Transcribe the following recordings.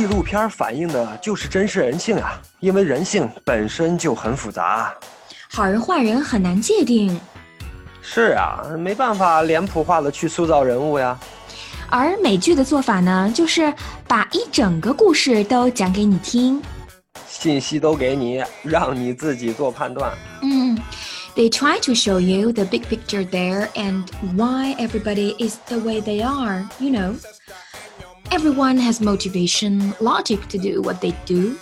纪录片反映的就是真实人性啊，因为人性本身就很复杂。好人坏人很难界定。是啊，没办法脸谱化的去塑造人物呀。而美剧的做法呢，就是把一整个故事都讲给你听，信息都给你，让你自己做判断。嗯，They try to show you the big picture there and why everybody is the way they are. You know, everyone has motivation, logic to do what they do.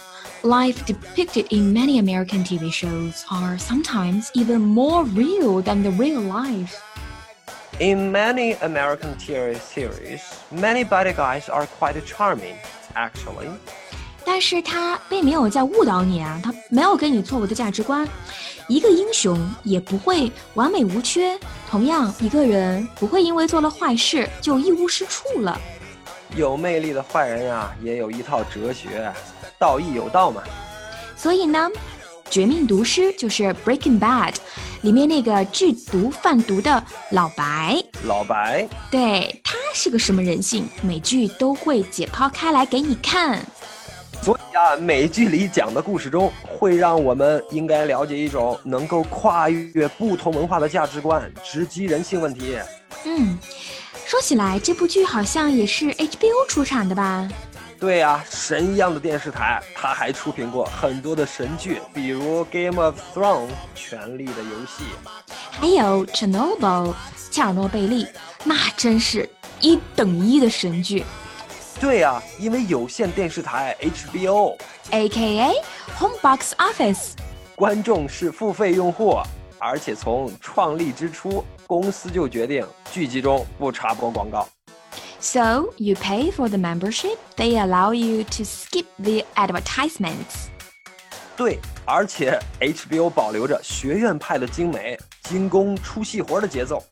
Life depicted in many American TV shows are sometimes even more real than the real life. In many American TV series, many bad guys are quite charming, actually. 但是他并没有在误导你啊，他没有给你错误的价值观。一个英雄也不会完美无缺，同样，一个人不会因为做了坏事就一无是处了。 有魅力的坏人呀，也有一套哲学，道义有道嘛。所以呢，《绝命毒师》就是 Breaking Bad。里面那个制毒贩毒的老白，老白，对他是个什么人性，每剧都会解剖开来给你看。所以啊，美剧里讲的故事中，会让我们应该了解一种能够跨越不同文化的价值观，直击人性问题。嗯，说起来，这部剧好像也是 HBO 出产的吧？对呀，神一样的电视台，它还出品过很多的神剧，比如《Game of Thrones》权力的游戏，还有《Chernobyl》切尔诺贝利，那真是一等一的神剧。对呀，因为有线电视台 HBO，A.K.A. Home Box Office，观众是付费用户，而且从创立之初，公司就决定剧集中不插播广告。So you pay for the membership, they allow you to skip the advertisements. 对，而且 HBO 保留着学院派的精美、精工出细活的节奏，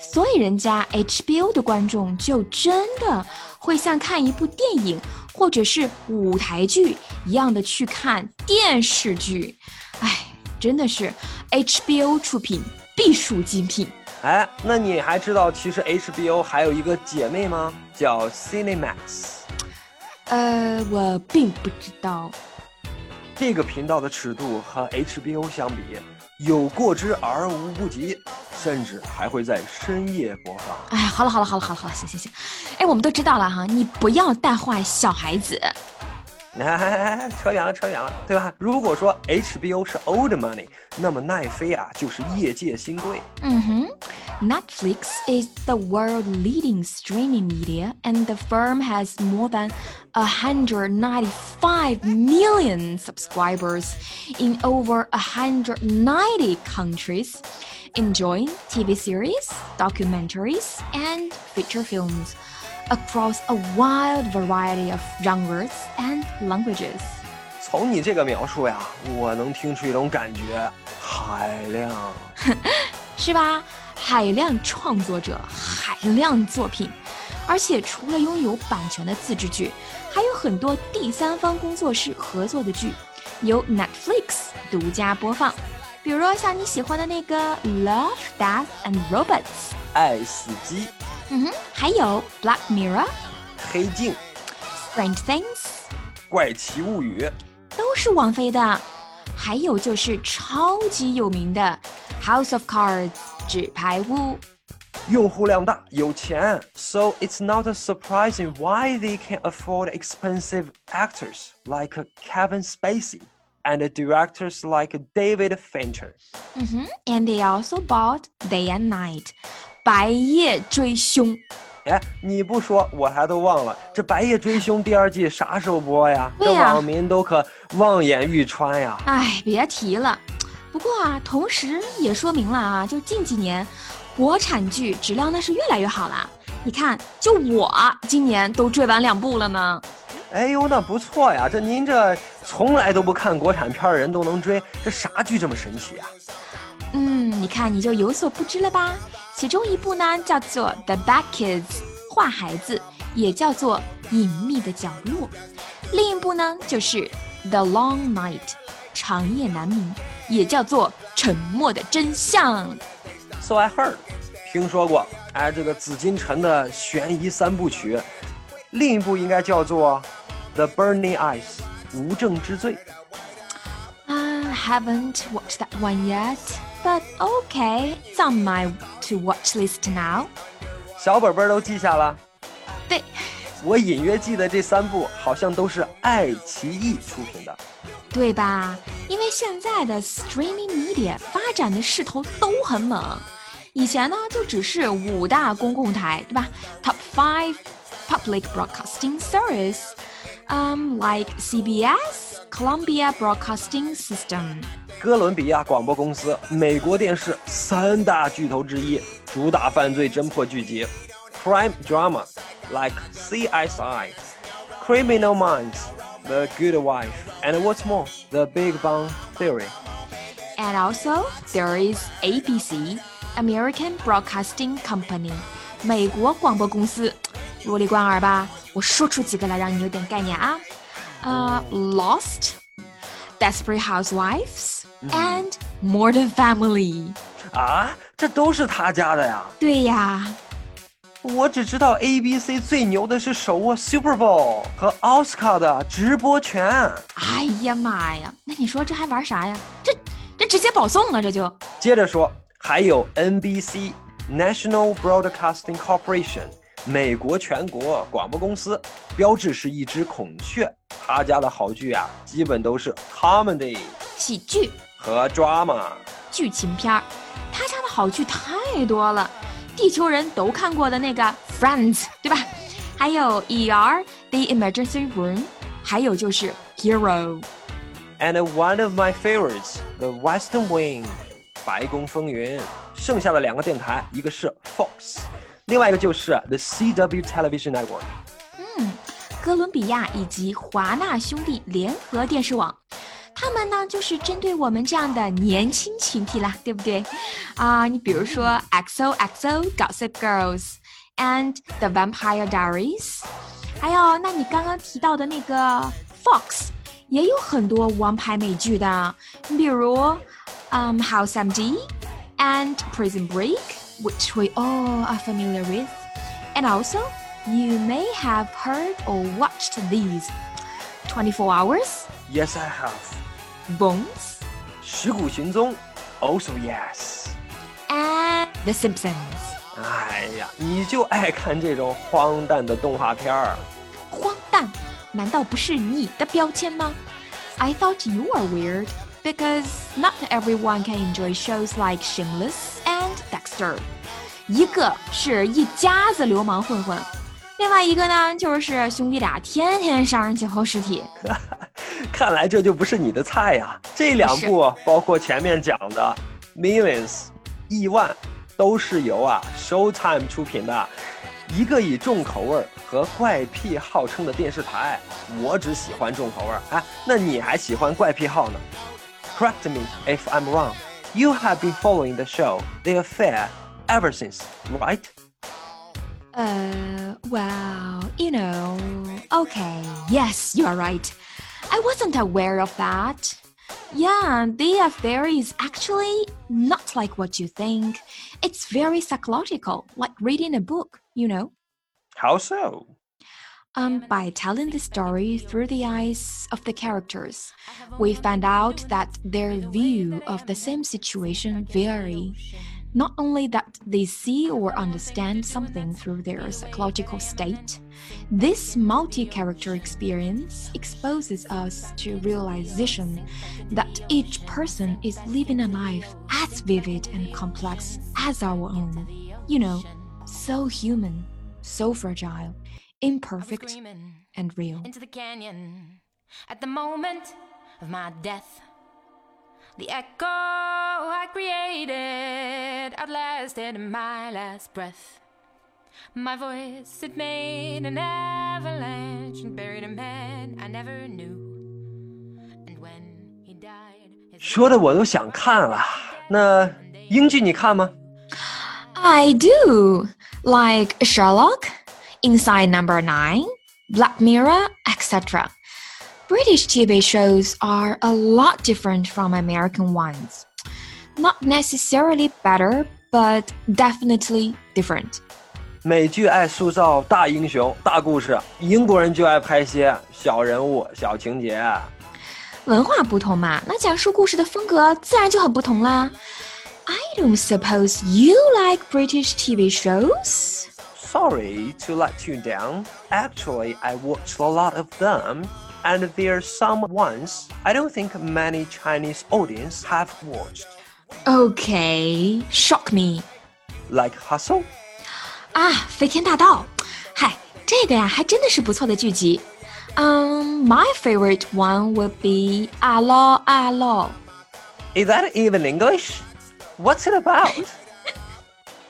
所以人家 HBO 的观众就真的会像看一部电影或者是舞台剧一样的去看电视剧。哎，真的是 HBO 出品必属精品。哎，那你还知道其实 HBO 还有一个姐妹吗？叫 Cinemax。呃，我并不知道。这个频道的尺度和 HBO 相比，有过之而无不及，甚至还会在深夜播放。哎，好了好了好了好了好了，行行行。哎，我们都知道了哈，你不要带坏小孩子。哎，扯远了，扯远了，对吧？如果说 HBO 是 old money，那么奈飞啊就是业界新贵。嗯哼，Netflix is the world leading streaming media, and the firm has more than 195 million subscribers in over 190 countries, enjoying TV series, documentaries, and feature films Across a wide variety of genres and languages. 从你这个描述呀，我能听出一种感觉，海量，是吧？海量创作者，海量作品，而且除了拥有版权的自制剧，还有很多第三方工作室合作的剧，由 Netflix 独家播放。比如说像你喜欢的那个《Love, Death and Robots》，爱死机。Mm-hmm. 嗯哼，还有《Black Mirror》、黑镜、《Stranger Things》、怪奇物语，都是网飞的。还有就是超级有名的《House of Cards》纸牌屋。用户量大，有钱，so it's not surprising why they can afford expensive actors like Kevin Spacey and directors like David Fincher. Mm -hmm. And they also bought Day and Night, 白夜追凶，哎，你不说我还都忘了。这白夜追凶第二季啥时候播呀？这网民都可望眼欲穿呀。哎，别提了。不过啊，同时也说明了啊，就近几年，国产剧质量那是越来越好了。你看，就我今年都追完两部了呢。哎呦，那不错呀。这您这从来都不看国产片的人都能追，这啥剧这么神奇啊？嗯，你看你就有所不知了吧？其中一部呢叫做《The Bad Kids》，坏孩子，也叫做《隐秘的角落》；另一部呢就是《The Long Night》，长夜难明，也叫做《沉默的真相》。So I heard，听说过。哎，这个紫金陈的悬疑三部曲，另一部应该叫做《The Burning Ice》，无证之罪。I haven't watched that one yet, but okay, it's on my to watch list now. 小本本都记下了。对，我隐约记得这三部好像都是爱奇艺出品的。对吧？因为现在的 streaming media 发展的势头都很猛，以前呢就只是五大公共台，对吧？Top five public broadcasting service, um, like CBS, Columbia Broadcasting System. 哥伦比亚广播公司，美国电视三大巨头之一，主打犯罪侦破剧集，crime drama like CSI, Criminal Minds, The Good Wife, and what's more, The Big Bang Theory. And also, there is ABC, American Broadcasting Company, 美国广播公司。如里贯耳吧？我说出几个来，让你有点概念啊。 呃、Lost, Desperate Housewives, and Modern Family。啊，这都是他家的呀！对呀，我只知道 ABC 最牛的是手握 Super Bowl 和奥斯卡的直播权。哎呀妈呀，那你说这还玩啥呀？这这直接保送啊，这就。接着说，还有 NBC National Broadcasting Corporation 美国全国广播公司，标志是一只孔雀。他家的好剧啊，基本都是 comedy 喜剧、和 drama。剧情片儿，他家的好剧太多了，地球人都看过的那个 Friends，对吧？还有 ER The Emergency Room，还有就是 Hero。And one of my favorites, The Western Wing，白宫风云。剩下的两个电台，一个是 Fox，另外一个就是 The CW Television Network。哥伦比亚以及华纳兄弟联合电视网，他们呢就是针对我们这样的年轻群体啦，对不对？啊、你比如说 XOXO Gossip Girls and The Vampire Diaries，还有那你刚刚提到的那个 Fox，也有很多王牌美剧的，你比如嗯、House MD and Prison Break，which we all are familiar with，and also you may have heard or watched these 24 Hours, Yes, I have。 Bones, 尸骨寻踪，Also yes。 and The Simpsons. 哎呀，你就爱看这种荒诞的动画片儿。荒诞，难道不是你的标签吗？I thought you are weird because not everyone can enjoy shows like Shameless and Dexter. 一个是一家子流氓混混，另外一个呢就是兄弟俩天天杀人解剖尸体。看来这就不是你的菜呀。这两部包括前面讲的《Millions》亿万，都是由啊 Showtime 出品的，一个以重口味儿和怪癖号称的电视台。我只喜欢重口味儿，哎，那你还喜欢怪癖号呢？Correct me if I'm wrong. You have been following the show, The Affair, ever since, right? Uh, well, you know, okay, yes, you are right. I wasn't aware of that. Yeah, the affair is actually not like what you think. It's very psychological, like reading a book, you know. How so? Um, by telling the story through the eyes of the characters, we find out that their view of the same situation vary. Not only that they see or understand something through their psychological state, this multi-character experience exposes us to realization that each person is living a life as vivid and complex as our own. You know, so human, so fragile, imperfect, screaming and real. into the canyon at the moment of my death. The echo I created outlasted my last breath. My voice it made an avalanche and buried a man I never knew. And when he died, his 说的我都想看了。那英剧你看吗？ I do, like Sherlock, Inside Number 9, Black Mirror, etc. British TV shows are a lot different from American ones. Not necessarily better, but definitely different. 美剧爱塑造大英雄、大故事，英国人就爱拍些小人物、小情节。文化不同嘛，那讲述故事的风格自然就很不同啦。I don't suppose you like British TV shows. sorry to let you down. Actually, I watched a lot of them, and there are some ones I don't think many Chinese audience have watched. Okay, shock me. Like Hustle? Ah, 啊，《飞天大盗》，嗨，这个呀还真的是不错的剧集。嗯、um,，My favorite one would be 'Allo 'Allo。Is that even English? What's it about?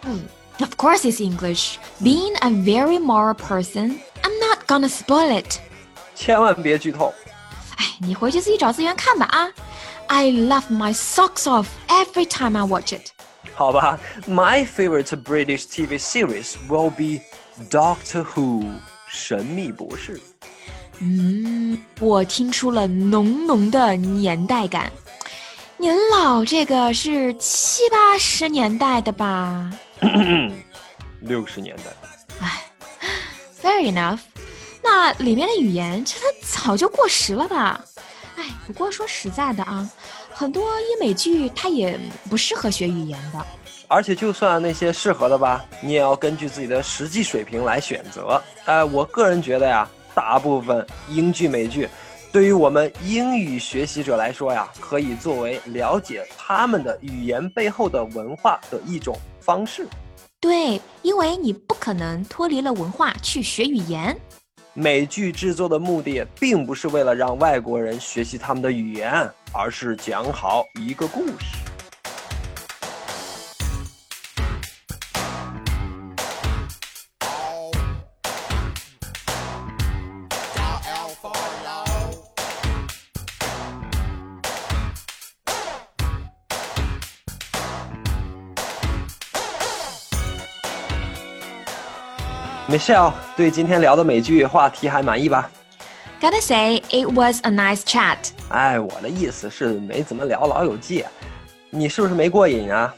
Of course, it's English. Being a very moral person, I'm not gonna spoil it. 千万别剧透。哎，你回去自己找资源看吧啊！I love my socks off every time I watch it. 好吧，My favorite British TV series will be Doctor Who，神秘博士。嗯，我听出了浓浓的年代感。您老这个是七八十年代的吧？ 六十年代。哎，Fair enough。那里面的语言，这它早就过时了吧？哎，不过说实在的啊，很多英美剧它也不适合学语言的。而且就算那些适合的吧，你也要根据自己的实际水平来选择。呃，我个人觉得呀，大部分英剧、美剧，对于我们英语学习者来说呀，可以作为了解他们的语言背后的文化的一种方式。对，因为你不可能脱离了文化去学语言。美剧制作的目的并不是为了让外国人学习他们的语言，而是讲好一个故事。Michelle 对今天聊的美剧话题还满意吧？ Gotta say, it was a nice chat. 哎，我的意思是没怎么聊《老友记》，你是不是没过瘾啊？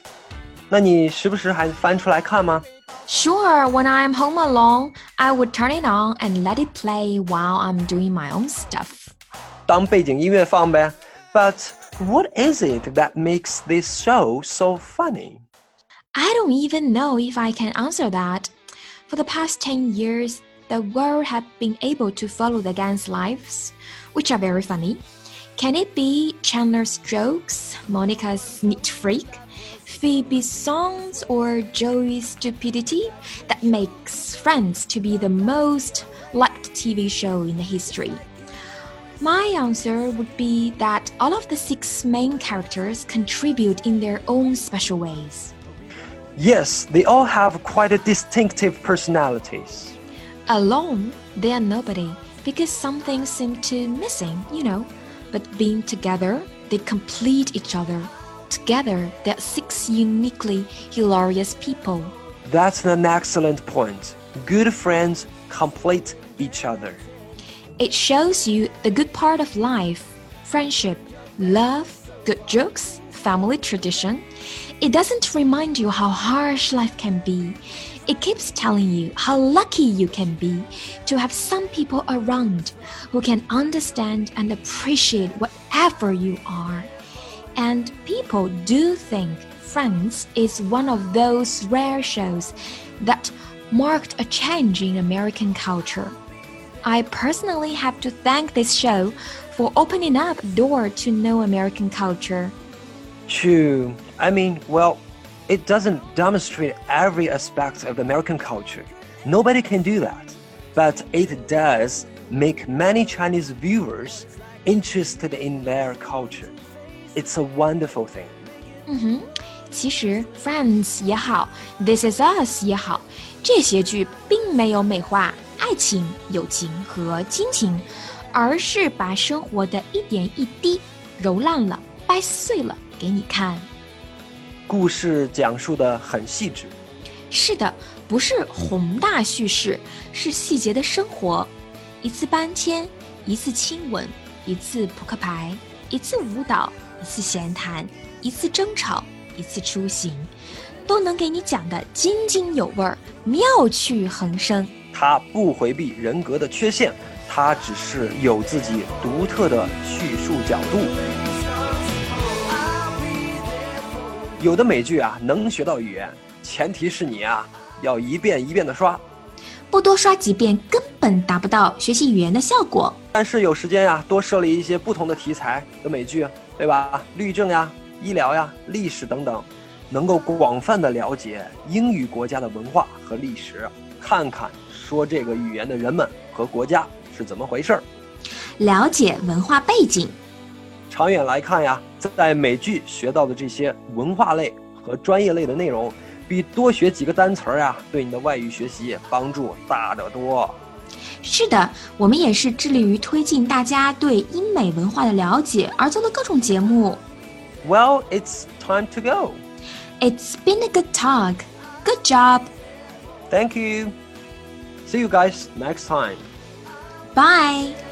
那你时不时还翻出来看吗？ Sure, when I'm home alone, I would turn it on and let it play while I'm doing my own stuff. 当背景音乐放呗。But what is it that makes this show so funny? I don't even know if I can answer that. For the past 10 years, the world have been able to follow the gang's lives, which are very funny. Can it be Chandler's jokes, Monica's neat freak, Phoebe's songs, or Joey's stupidity that makes Friends to be the most liked TV show in the history? My answer would be that all of the six main characters contribute in their own special ways. Yes, they all have quite a distinctive personalities. Alone, they are nobody because some things seem to missing, you know. But being together, they complete each other. Together, they are six uniquely hilarious people. That's an excellent point. Good friends complete each other. It shows you the good part of life friendship, love, good jokes, family tradition. It doesn't remind you how harsh life can be. It keeps telling you how lucky you can be to have some people around who can understand and appreciate whatever you are. And people do think Friends is one of those rare shows that marked a change in American culture. I personally have to thank this show for opening up a door to know American culture True. I mean, well, it doesn't demonstrate every aspect of American culture. Nobody can do that. But it does make many Chinese viewers interested in their culture. It's a wonderful thing. 嗯哼，其实 Friends 也好，This Is Us 也好，这些剧并没有美化爱情、友情和亲情，而是把生活的一点一滴揉烂了、掰碎了 给你看。故事讲述的很细致。是的，不是宏大叙事，是细节的生活。一次搬迁，一次亲吻，一次扑克牌，一次舞蹈，一次闲谈，一次争吵，一次出行，都能给你讲得津津有味儿，妙趣横生。他不回避人格的缺陷，他只是有自己独特的叙述角度。有的美剧啊，能学到语言，前提是你啊要一遍一遍的刷。不多刷几遍，根本达不到学习语言的效果。但是有时间呀，多设立一些不同的题材的美剧，对吧？律政呀、医疗呀、历史等等，能够广泛的了解英语国家的文化和历史，看看说这个语言的人们和国家是怎么回事儿，了解文化背景。长远来看呀，在美剧学到的这些文化类和专业类的内容。比多学几个单词儿呀，对你的外语学习帮助大得多。是的，我们也是致力于推进大家对英美文化的了解而做的各种节目。Well, it's time to go. It's been a good talk. Good job. Thank you. See you guys next time. Bye.